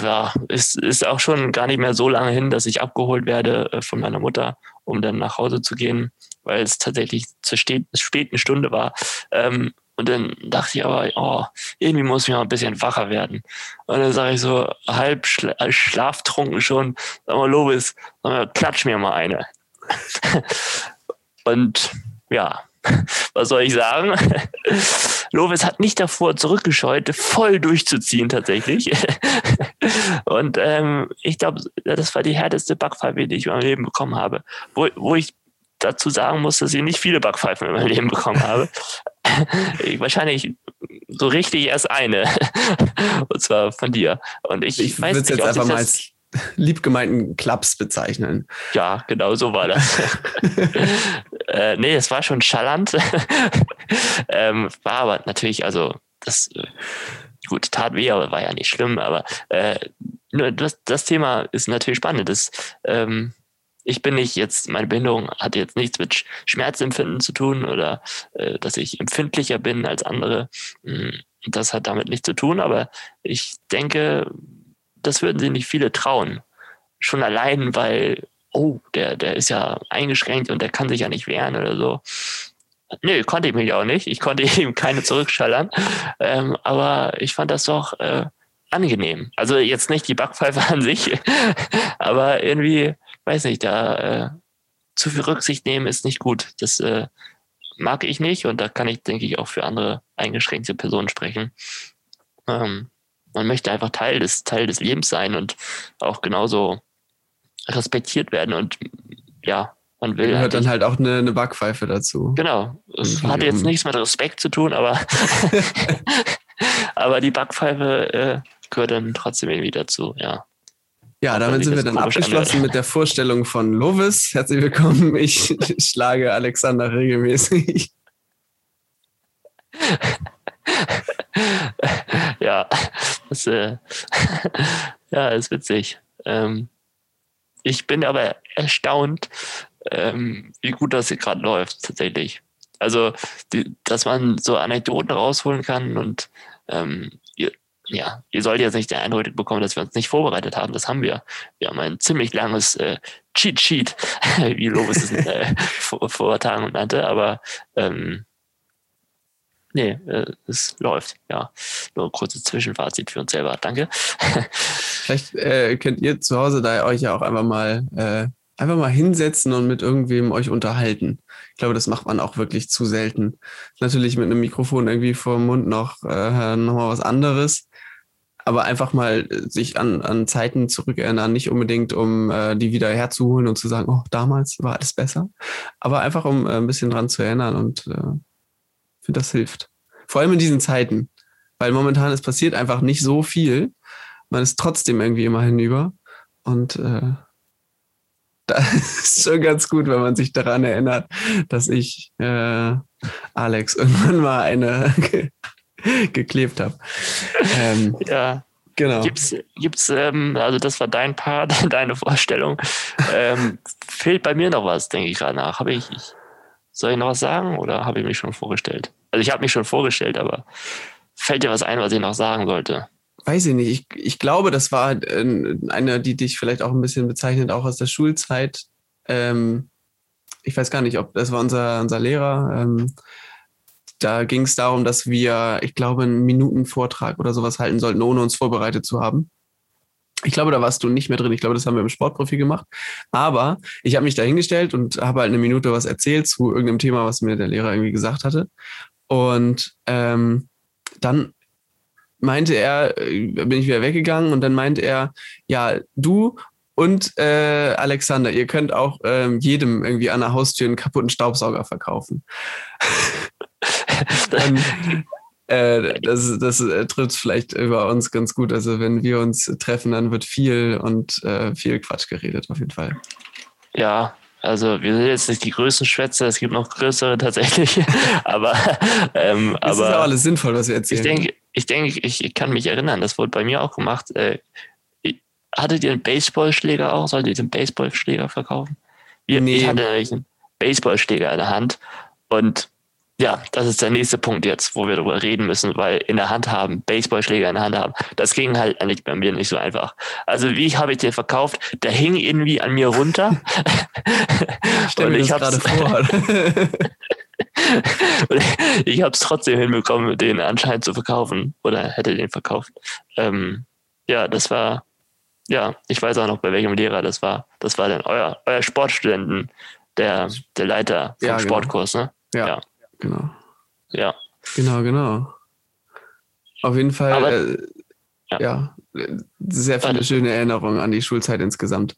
ja, es ist auch schon gar nicht mehr so lange hin, dass ich abgeholt werde äh, von meiner Mutter, um dann nach Hause zu gehen, weil es tatsächlich zur späten Stunde war. Ähm, und dann dachte ich aber, oh, irgendwie muss ich mal ein bisschen wacher werden. Und dann sage ich so, halb schla äh, schlaftrunken schon, sag mal, Lobis, sag mal, klatsch mir mal eine. [LAUGHS] und ja, [LAUGHS] was soll ich sagen? [LAUGHS] Lovis hat nicht davor zurückgescheut, voll durchzuziehen tatsächlich. Und ähm, ich glaube, das war die härteste Backpfeife, die ich in meinem Leben bekommen habe. Wo, wo ich dazu sagen muss, dass ich nicht viele Backpfeifen in meinem Leben bekommen habe. [LAUGHS] ich, wahrscheinlich so richtig erst eine. [LAUGHS] Und zwar von dir. Und ich, ich weiß nicht, jetzt einfach mal als liebgemeinten Klaps bezeichnen. Ja, genau so war das. [LAUGHS] äh, nee, es war schon schallernd. ähm, war aber natürlich, also das äh, gut, tat weh, aber war ja nicht schlimm. Aber äh, das, das Thema ist natürlich spannend. Das, ähm, ich bin nicht jetzt, meine Behinderung hat jetzt nichts mit Schmerzempfinden zu tun oder äh, dass ich empfindlicher bin als andere. Hm, das hat damit nichts zu tun, aber ich denke, das würden sich nicht viele trauen. Schon allein, weil, oh, der, der ist ja eingeschränkt und der kann sich ja nicht wehren oder so. Nö, konnte ich mich auch nicht. Ich konnte [LAUGHS] ihm keine zurückschallern. Ähm, aber ich fand das doch äh, angenehm. Also jetzt nicht die Backpfeife an sich, [LAUGHS] aber irgendwie, weiß nicht, da äh, zu viel Rücksicht nehmen ist nicht gut. Das äh, mag ich nicht und da kann ich, denke ich, auch für andere eingeschränkte Personen sprechen. Ähm, man möchte einfach Teil des, Teil des Lebens sein und auch genauso respektiert werden und ja, man will. Gehört halt dann halt auch eine, eine Backpfeife dazu. Genau. Es hat jetzt nichts mit Respekt zu tun, aber, [LAUGHS] [LAUGHS] aber die Backpfeife äh, gehört dann trotzdem irgendwie dazu, ja. Ja, damit sind wir dann abgeschlossen mit der Vorstellung von Lovis. Herzlich willkommen. Ich [LAUGHS] schlage Alexander regelmäßig. ja, das äh, ja, ist witzig. Ähm, ich bin aber erstaunt, ähm, wie gut das hier gerade läuft, tatsächlich. Also, die, dass man so Anekdoten rausholen kann und ähm, ja, ihr sollt jetzt nicht den Eindruck bekommen, dass wir uns nicht vorbereitet haben. Das haben wir. Wir haben ein ziemlich langes äh, Cheat Sheet, [LAUGHS] wie Lobes es äh, [LAUGHS] vor, vor Tagen nannte, aber ähm, Nee, äh, es läuft, ja. Nur ein kurzes Zwischenfazit für uns selber. Danke. [LAUGHS] Vielleicht äh, könnt ihr zu Hause da euch ja auch einfach mal äh, einfach mal hinsetzen und mit irgendwem euch unterhalten. Ich glaube, das macht man auch wirklich zu selten. Natürlich mit einem Mikrofon irgendwie vor dem Mund noch, äh, noch mal was anderes. Aber einfach mal sich an, an Zeiten zurückerinnern, nicht unbedingt, um äh, die wieder herzuholen und zu sagen, oh, damals war alles besser. Aber einfach, um äh, ein bisschen dran zu erinnern und äh, finde, das hilft. Vor allem in diesen Zeiten. Weil momentan es passiert einfach nicht so viel. Man ist trotzdem irgendwie immer hinüber. Und äh, [LAUGHS] das ist schon ganz gut, wenn man sich daran erinnert, dass ich äh, Alex irgendwann mal eine [LAUGHS] ge [LAUGHS] geklebt habe. Ähm, ja. Genau. Gibt's, gibt's, ähm, also das war dein Part, [LAUGHS] deine Vorstellung. ähm, fehlt bei mir noch was, denke ich gerade nach. Habe ich, soll ich noch was sagen oder habe ich mich schon vorgestellt? Also ich habe mich schon vorgestellt, aber fällt dir was ein, was ich noch sagen sollte? weiß ich nicht, ich, ich glaube, das war äh, eine, die dich vielleicht auch ein bisschen bezeichnet, auch aus der Schulzeit. Ähm, ich weiß gar nicht, ob das war unser, unser Lehrer. Ähm, da ging es darum, dass wir, ich glaube, einen Minutenvortrag oder sowas halten sollten, ohne uns vorbereitet zu haben. Ich glaube, da warst du nicht mehr drin. Ich glaube, das haben wir im Sportprofi gemacht. Aber ich habe mich da hingestellt und habe halt eine Minute was erzählt zu irgendeinem Thema, was mir der Lehrer irgendwie gesagt hatte. Und ähm, dann meinte er, äh, bin ich wieder weggegangen und dann meinte er, ja, du und äh, Alexander, ihr könnt auch ähm, jedem irgendwie an der Haustür einen kaputten Staubsauger verkaufen. [LAUGHS] [LAUGHS] dann, äh, das das äh, trifft vielleicht über uns ganz gut. Also wenn wir uns treffen, dann wird viel und äh, viel Quatsch geredet auf jeden Fall. Ja, also wir sind jetzt nicht die größten Schwätzer, es gibt noch größere tatsächlich. [LAUGHS] aber ähm, das aber, ist ja alles sinnvoll, was wir erzählen. Ich denke, ich, denke, ich kann mich erinnern, das wurde bei mir auch gemacht. Äh, hattet ihr einen Baseballschläger auch? Solltet ihr einen Baseballschläger verkaufen? Wir, nee. Ich hatte nämlich einen Baseballschläger in der Hand und ja, das ist der nächste Punkt jetzt, wo wir darüber reden müssen, weil in der Hand haben, Baseballschläger in der Hand haben, das ging halt eigentlich bei mir nicht so einfach. Also wie habe ich den verkauft? Der hing irgendwie an mir runter. [LAUGHS] Stell mir das gerade vor. [LAUGHS] ich habe es trotzdem hinbekommen, den anscheinend zu verkaufen oder hätte den verkauft. Ähm, ja, das war, ja, ich weiß auch noch, bei welchem Lehrer das war. Das war dann euer, euer Sportstudenten, der, der Leiter vom ja, genau. Sportkurs, ne? ja. ja. Genau. Ja. Genau, genau. Auf jeden Fall, Aber, äh, ja. ja. sehr viele Warte. schöne Erinnerungen an die Schulzeit insgesamt.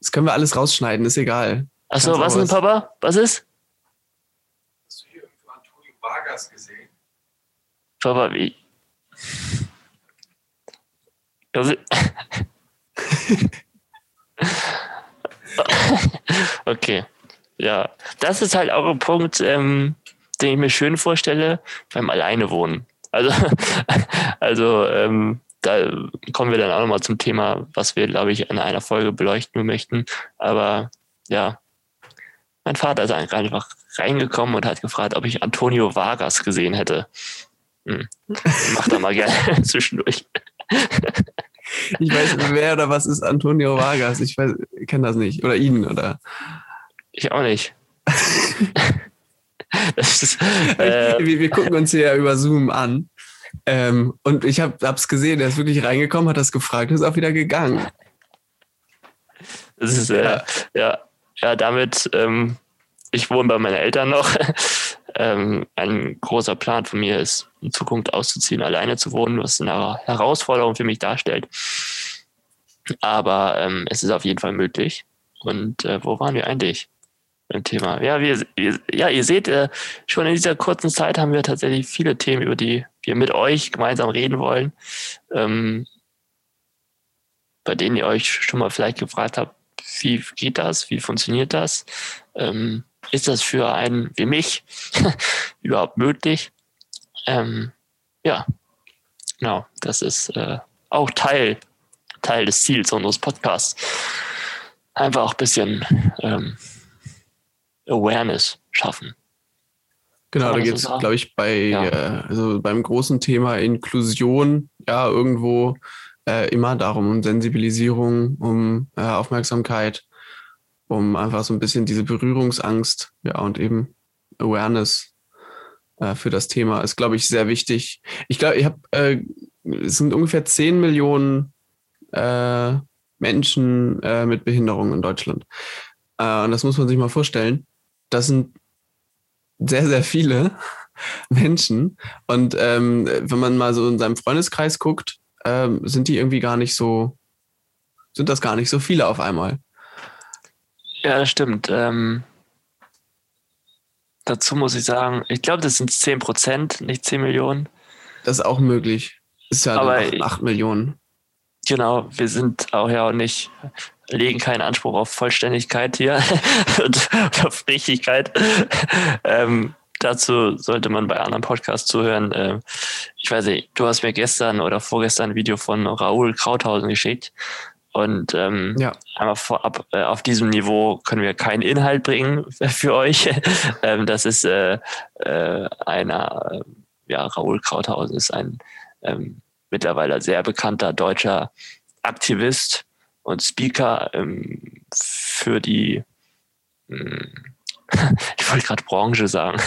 Das können wir alles rausschneiden, ist egal. Achso, was denn, Papa? Was ist? Hast du hier irgendwo Antonio Vargas gesehen? Papa, wie? [LAUGHS] [LAUGHS] okay. Ja, das ist halt auch ein Punkt, ähm, den ich mir schön vorstelle beim Alleinewohnen. Also, [LAUGHS] also ähm, da kommen wir dann auch nochmal zum Thema, was wir, glaube ich, in einer Folge beleuchten möchten. Aber ja, mein Vater ist einfach reingekommen und hat gefragt, ob ich Antonio Vargas gesehen hätte. Hm. [LAUGHS] Macht er mal gerne [LAUGHS] zwischendurch. ich weiß, wer oder was ist Antonio Vargas? Ich weiß, kenne das nicht. Oder ihn, oder? Ich auch nicht. [LAUGHS] ist, äh, wir, wir, gucken uns hier ja über Zoom an. Ähm, und ich habe es gesehen, er ist wirklich reingekommen, hat das gefragt und ist auch wieder gegangen. Das ist, äh, ja. ja, ja, damit, ähm, ich wohne bei meinen Eltern noch. [LAUGHS] ähm, ein großer Plan von mir ist, in Zukunft auszuziehen, alleine zu wohnen, was eine Herausforderung für mich darstellt. Aber ähm, es ist auf jeden Fall möglich. Und äh, wo waren wir eigentlich? Beim Thema. Ja, wir, ja, ihr seht, äh, schon in dieser kurzen Zeit haben wir tatsächlich viele Themen, über die wir mit euch gemeinsam reden wollen, ähm, bei denen ihr euch schon mal vielleicht gefragt habt, wie geht das, wie funktioniert das? Ähm, ist das für einen wie mich [LAUGHS] überhaupt möglich? Ähm, ja, genau, das ist äh, auch Teil, Teil des Ziels unseres Podcasts. Einfach auch ein bisschen ähm, Awareness schaffen. Genau, da geht es, glaube ich, bei ja. äh, also beim großen Thema Inklusion ja irgendwo äh, immer darum, um Sensibilisierung, um äh, Aufmerksamkeit, um einfach so ein bisschen diese Berührungsangst, ja, und eben Awareness äh, für das Thema. Ist, glaube ich, sehr wichtig. Ich glaube, ich habe, äh, es sind ungefähr 10 Millionen äh, Menschen mit Behinderung in Deutschland. Und das muss man sich mal vorstellen. Das sind sehr, sehr viele [LAUGHS] Menschen. Und ähm, wenn man mal so in seinem Freundeskreis guckt, ähm, sind die irgendwie gar nicht so, sind das gar nicht so viele auf einmal. Ja, das stimmt. Ähm, dazu muss ich sagen, ich glaube, das sind 10 Prozent, nicht 10 Millionen. Das ist auch möglich. Ist ja Aber 8, 8 Millionen. Genau, wir sind auch ja auch nicht, legen keinen Anspruch auf Vollständigkeit hier [LAUGHS] und auf Richtigkeit. ähm, dazu sollte man bei anderen Podcasts zuhören. Ähm, ich weiß nicht, du hast mir gestern oder vorgestern ein Video von Raoul Krauthausen geschickt. Und ähm, Ja. einmal vorab, äh, auf diesem Niveau können wir keinen Inhalt bringen [LAUGHS] für euch. ähm, das ist äh, äh, einer, äh, ja, Raoul Krauthausen ist ein ähm, mittlerweile sehr bekannter deutscher Aktivist und Speaker ähm, für die, hm, [LAUGHS] ich wollte gerade Branche sagen,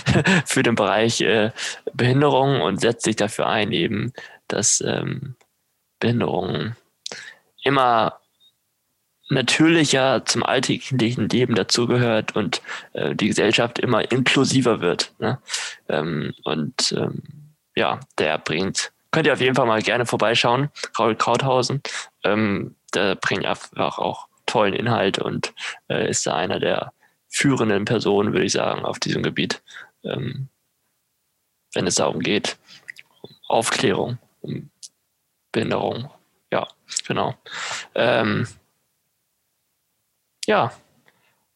[LAUGHS] für den Bereich äh, Behinderung und setzt sich dafür ein, eben, dass ähm, Behinderung immer natürlicher zum alltäglichen Leben dazugehört und äh, die Gesellschaft immer inklusiver wird. Ne? Ähm, und ähm, ja, der bringt, könnt ihr auf jeden Fall mal gerne vorbeischauen, Raul Krauthausen. Ähm, der bringt einfach auch tollen Inhalt und äh, ist da einer der führenden Personen, würde ich sagen, auf diesem Gebiet, ähm, wenn es darum geht, Aufklärung, um Behinderung. Ja, genau. Ähm, ja,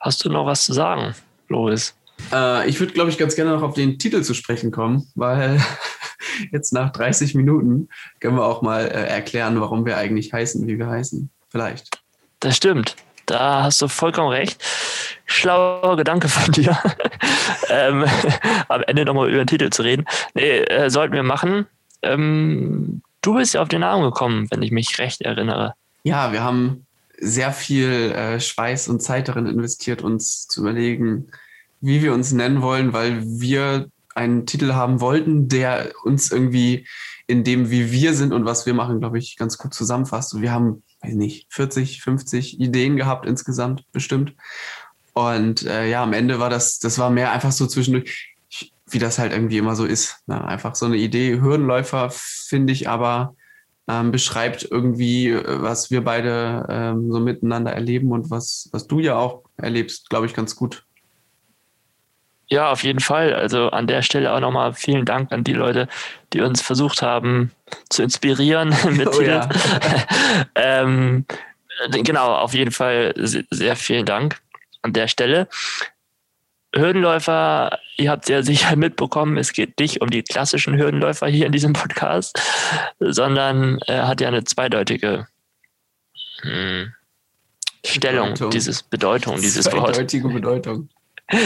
hast du noch was zu sagen, Loris? Äh, ich würde, glaube ich, ganz gerne noch auf den Titel zu sprechen kommen, weil [LAUGHS] jetzt nach 30 Minuten können wir auch mal äh, erklären, warum wir eigentlich heißen, wie wir heißen. Vielleicht. Das stimmt. Da hast du vollkommen recht. Schlauer Gedanke von dir. [LAUGHS] ähm, am Ende nochmal über den Titel zu reden. Nee, äh, sollten wir machen. Ähm, du bist ja auf den Namen gekommen, wenn ich mich recht erinnere. Ja, wir haben sehr viel äh, Schweiß und Zeit darin investiert, uns zu überlegen, wie wir uns nennen wollen, weil wir einen Titel haben wollten, der uns irgendwie in dem, wie wir sind und was wir machen, glaube ich, ganz gut zusammenfasst. Und wir haben, weiß nicht, 40, 50 Ideen gehabt insgesamt, bestimmt. Und äh, ja, am Ende war das, das war mehr einfach so zwischendurch, wie das halt irgendwie immer so ist. Ne? Einfach so eine Idee. Hürdenläufer finde ich aber ähm, beschreibt irgendwie, äh, was wir beide ähm, so miteinander erleben und was, was du ja auch erlebst, glaube ich, ganz gut. Ja, auf jeden Fall. Also an der Stelle auch nochmal vielen Dank an die Leute, die uns versucht haben zu inspirieren [LAUGHS] mit Oh ja. [LAUGHS] ähm, genau, auf jeden Fall se- sehr vielen Dank an der Stelle. Hürdenläufer, ihr habt ja sicher [LAUGHS] mitbekommen, es geht nicht um die klassischen Hürdenläufer hier in diesem Podcast, sondern er hat ja eine zweideutige hm, Stellung, Bedeutung. dieses Bedeutung, dieses Wort. Zweideutige Bedeutung. [LAUGHS]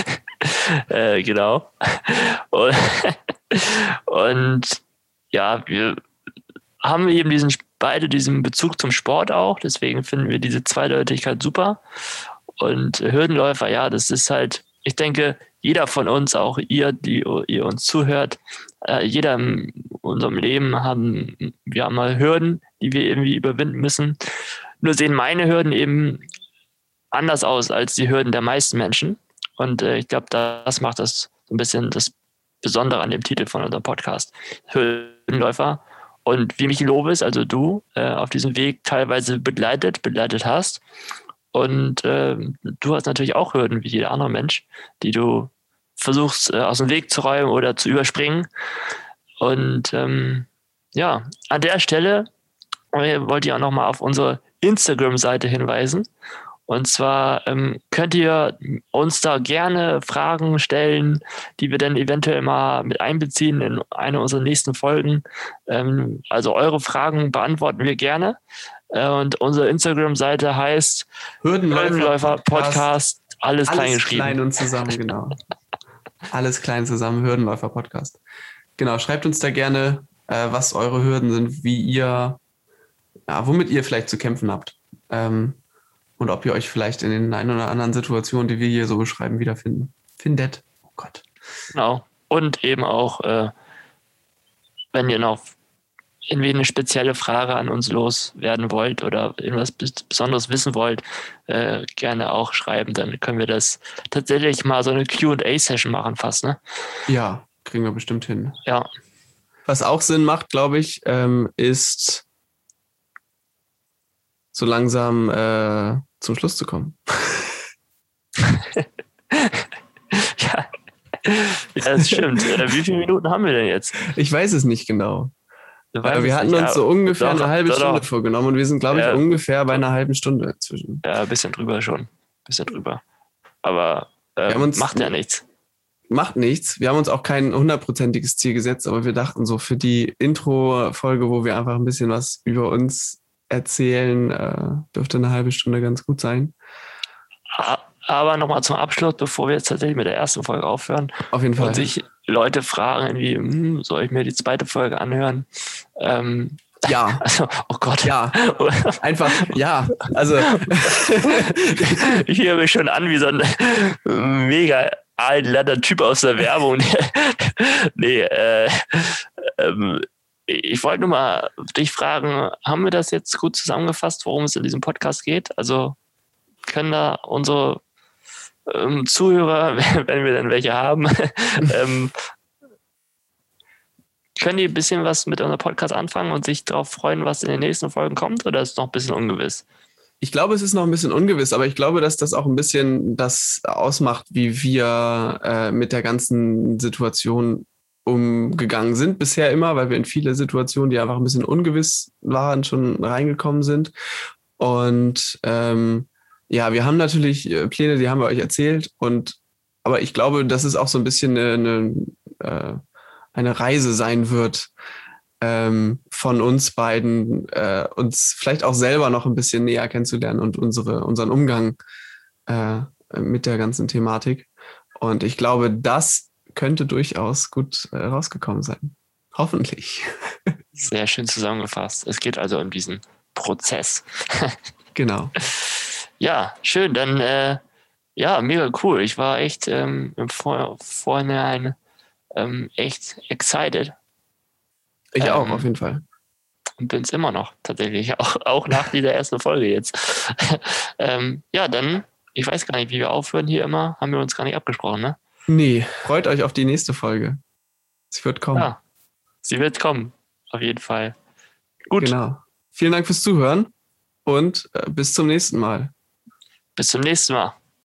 Äh, genau. Und, und ja, wir haben eben diesen beide diesen Bezug zum Sport auch, deswegen finden wir diese Zweideutigkeit super. Und Hürdenläufer, ja, das ist halt, ich denke, jeder von uns, auch ihr, die ihr uns zuhört, äh, jeder in unserem Leben haben wir haben mal Hürden, die wir irgendwie überwinden müssen. Nur sehen meine Hürden eben anders aus als die Hürden der meisten Menschen. Und äh, ich glaube, das macht das so ein bisschen das Besondere an dem Titel von unserem Podcast. Hürdenläufer. Und wie mich Lovis, also du, äh, auf diesem Weg teilweise begleitet, begleitet hast. Und äh, du hast natürlich auch Hürden wie jeder andere Mensch, die du versuchst äh, aus dem Weg zu räumen oder zu überspringen. Und ähm, ja, an der Stelle äh, wollte ich auch nochmal auf unsere Instagram-Seite hinweisen. Und zwar ähm, könnt ihr uns da gerne Fragen stellen, die wir dann eventuell mal mit einbeziehen in eine unserer nächsten Folgen. Ähm, also eure Fragen beantworten wir gerne. Äh, und unsere Instagram-Seite heißt Hürdenläufer Podcast, alles, klein Alles geschrieben. klein und zusammen, genau. [LAUGHS] Alles klein zusammen, Hürdenläufer Podcast. Genau, schreibt uns da gerne, äh, was eure Hürden sind, wie ihr, ja, womit ihr vielleicht zu kämpfen habt. Ähm, und ob ihr euch vielleicht in den ein oder anderen Situationen, die wir hier so beschreiben, wiederfinden. Findet. Oh Gott. Genau. Und eben auch, äh, wenn ihr noch irgendwie eine spezielle Frage an uns loswerden wollt oder irgendwas Besonderes wissen wollt, äh, gerne auch schreiben. Dann können wir das tatsächlich mal so eine QA-Session machen, fast, ne? Ja, kriegen wir bestimmt hin. Ja. Was auch Sinn macht, glaube ich, ähm, ist so langsam äh, zum Schluss zu kommen. [LAUGHS] ja. ja, das stimmt. Äh, wie viele Minuten haben wir denn jetzt? Ich weiß es nicht genau. Aber wir hatten nicht, uns so ungefähr doch, eine halbe doch, Stunde doch. vorgenommen und wir sind, glaube ich, ja, ungefähr bei einer halben Stunde inzwischen. Ja, ein bisschen drüber schon. Ein bisschen drüber. Aber äh, macht ja nichts. Macht nichts. Wir haben uns auch kein hundertprozentiges Ziel gesetzt, aber wir dachten so für die Intro-Folge, wo wir einfach ein bisschen was über uns erzählen, äh, dürfte eine halbe Stunde ganz gut sein. Aber nochmal zum Abschluss, bevor wir jetzt tatsächlich mit der ersten Folge aufhören. Auf jeden Fall. Und sich Leute fragen, wie, hm, soll ich mir die zweite Folge anhören? Ähm, ja. [LAUGHS] Also, oh Gott. Ja. [LAUGHS] Einfach, ja. Also. [LAUGHS] ich höre mich schon an wie so ein mega altlander Typ aus der Werbung. nee, äh, ähm, ich wollte nur mal dich fragen, haben wir das jetzt gut zusammengefasst, worum es in diesem Podcast geht? Also können da unsere ähm, Zuhörer, [LAUGHS] wenn wir denn welche haben, [LAUGHS] ähm, können die ein bisschen was mit unserem Podcast anfangen und sich darauf freuen, was in den nächsten Folgen kommt? Oder ist es noch ein bisschen ungewiss? Ich glaube, es ist noch ein bisschen ungewiss, aber ich glaube, dass das auch ein bisschen das ausmacht, wie wir äh, mit der ganzen Situation umgegangen sind bisher immer, weil wir in viele Situationen, die einfach ein bisschen ungewiss waren, schon reingekommen sind. Und ähm, ja, wir haben natürlich äh, Pläne, die haben wir euch erzählt. Und aber ich glaube, dass es auch so ein bisschen eine, eine, äh, eine Reise sein wird ähm, von uns beiden, äh, uns vielleicht auch selber noch ein bisschen näher kennenzulernen und unsere, unseren Umgang äh, mit der ganzen Thematik. Und ich glaube, das könnte durchaus gut äh, rausgekommen sein. Hoffentlich. [LAUGHS] Sehr schön zusammengefasst. Es geht also um diesen Prozess. [LAUGHS] genau. Ja, schön. Dann, äh, ja, mega cool. Ich war echt ähm, im Vor Vorhinein ähm, echt excited. Ich ähm, auch, auf jeden Fall. Und bin es immer noch, tatsächlich. [LAUGHS] Auch, auch nach dieser ersten Folge jetzt. ähm, ja, dann, ich weiß gar nicht, wie wir aufhören hier immer. Haben wir uns gar nicht abgesprochen, ne? Nee, freut euch auf die nächste Folge. Sie wird kommen. Ja, sie wird kommen, auf jeden Fall. Gut. Genau. Vielen Dank fürs Zuhören und äh, bis zum nächsten Mal. Bis zum nächsten Mal.